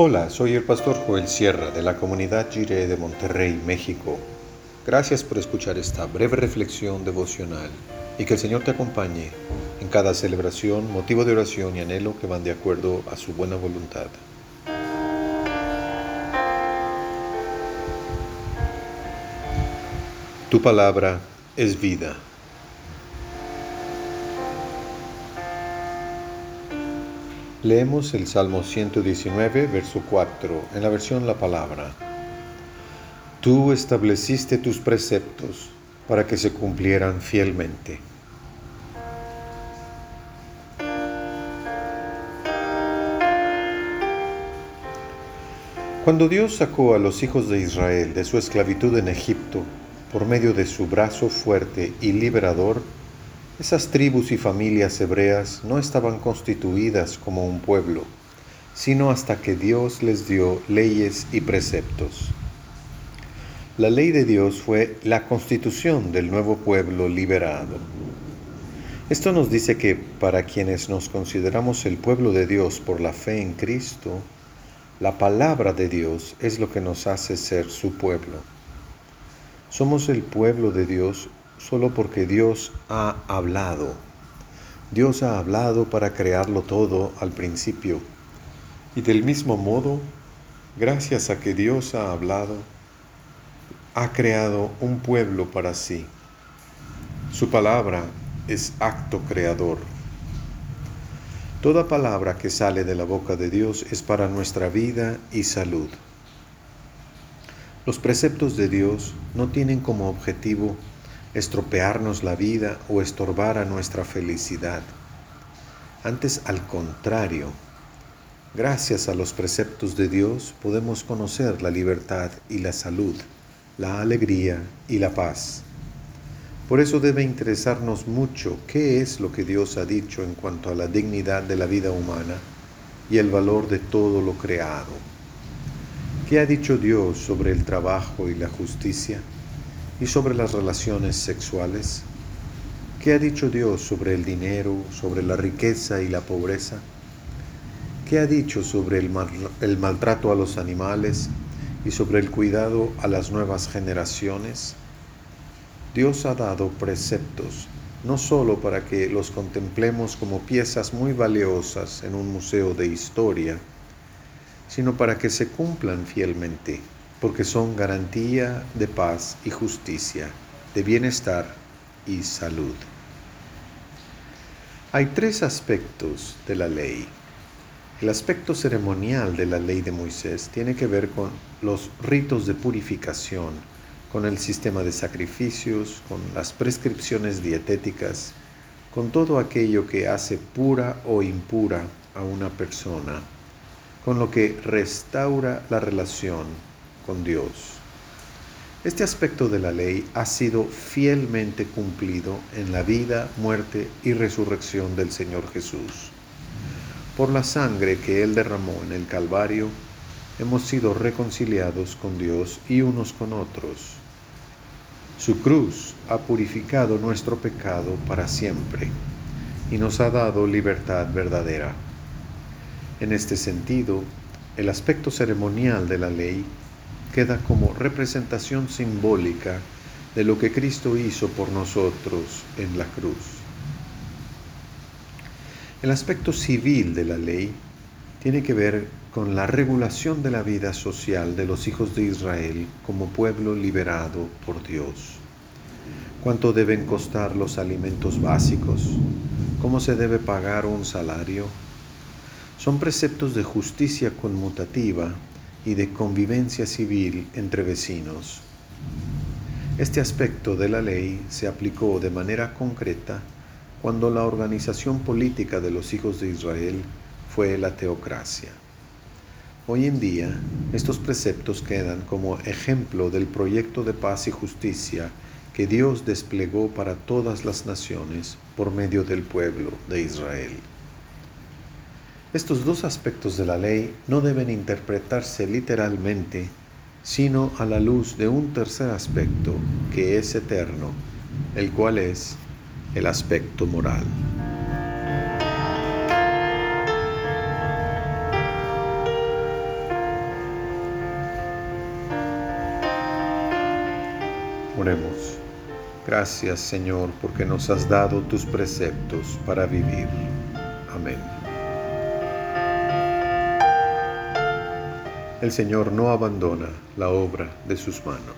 Hola, soy el pastor Joel Sierra de la comunidad Jiré de Monterrey, México. Gracias por escuchar esta breve reflexión devocional y que el Señor te acompañe en cada celebración, motivo de oración y anhelo que van de acuerdo a su buena voluntad. Tu palabra es vida. Leemos el Salmo 119, verso 4, en la versión La Palabra. Tú estableciste tus preceptos para que se cumplieran fielmente. Cuando Dios sacó a los hijos de Israel de su esclavitud en Egipto por medio de su brazo fuerte y liberador, esas tribus y familias hebreas no estaban constituidas como un pueblo, sino hasta que Dios les dio leyes y preceptos. La ley de Dios fue la constitución del nuevo pueblo liberado. Esto nos dice que para quienes nos consideramos el pueblo de Dios por la fe en Cristo, la palabra de Dios es lo que nos hace ser su pueblo. Somos el pueblo de Dios solo porque Dios ha hablado. Dios ha hablado para crearlo todo al principio. Y del mismo modo, gracias a que Dios ha hablado, ha creado un pueblo para sí. Su palabra es acto creador. Toda palabra que sale de la boca de Dios es para nuestra vida y salud. Los preceptos de Dios no tienen como objetivo estropearnos la vida o estorbar a nuestra felicidad. Antes, al contrario, gracias a los preceptos de Dios podemos conocer la libertad y la salud, la alegría y la paz. Por eso debe interesarnos mucho qué es lo que Dios ha dicho en cuanto a la dignidad de la vida humana y el valor de todo lo creado. ¿Qué ha dicho Dios sobre el trabajo y la justicia? Y sobre las relaciones sexuales? ¿Qué ha dicho Dios sobre el dinero, sobre la riqueza y la pobreza? ¿Qué ha dicho sobre el, maltrato a los animales y sobre el cuidado a las nuevas generaciones? Dios ha dado preceptos no solo para que los contemplemos como piezas muy valiosas en un museo de historia, sino para que se cumplan fielmente porque son garantía de paz y justicia, de bienestar y salud. Hay tres aspectos de la ley. El aspecto ceremonial de la ley de Moisés tiene que ver con los ritos de purificación, con el sistema de sacrificios, con las prescripciones dietéticas, con todo aquello que hace pura o impura a una persona, con lo que restaura la relación con Dios. Este aspecto de la ley ha sido fielmente cumplido en la vida, muerte y resurrección del Señor Jesús. Por la sangre que Él derramó en el Calvario, hemos sido reconciliados con Dios y unos con otros. Su cruz ha purificado nuestro pecado para siempre y nos ha dado libertad verdadera. En este sentido, el aspecto ceremonial de la ley queda como representación simbólica de lo que Cristo hizo por nosotros en la cruz. El aspecto civil de la ley tiene que ver con la regulación de la vida social de los hijos de Israel como pueblo liberado por Dios. ¿Cuánto deben costar los alimentos básicos? ¿Cómo se debe pagar un salario? Son preceptos de justicia conmutativa y de convivencia civil entre vecinos. Este aspecto de la ley se aplicó de manera concreta cuando la organización política de los hijos de Israel fue la teocracia. Hoy en día, estos preceptos quedan como ejemplo del proyecto de paz y justicia que Dios desplegó para todas las naciones por medio del pueblo de Israel. Estos dos aspectos de la ley no deben interpretarse literalmente, sino a la luz de un tercer aspecto que es eterno, el cual es el aspecto moral. Oremos. Gracias Señor porque nos has dado tus preceptos para vivir. Amén. El Señor no abandona la obra de sus manos.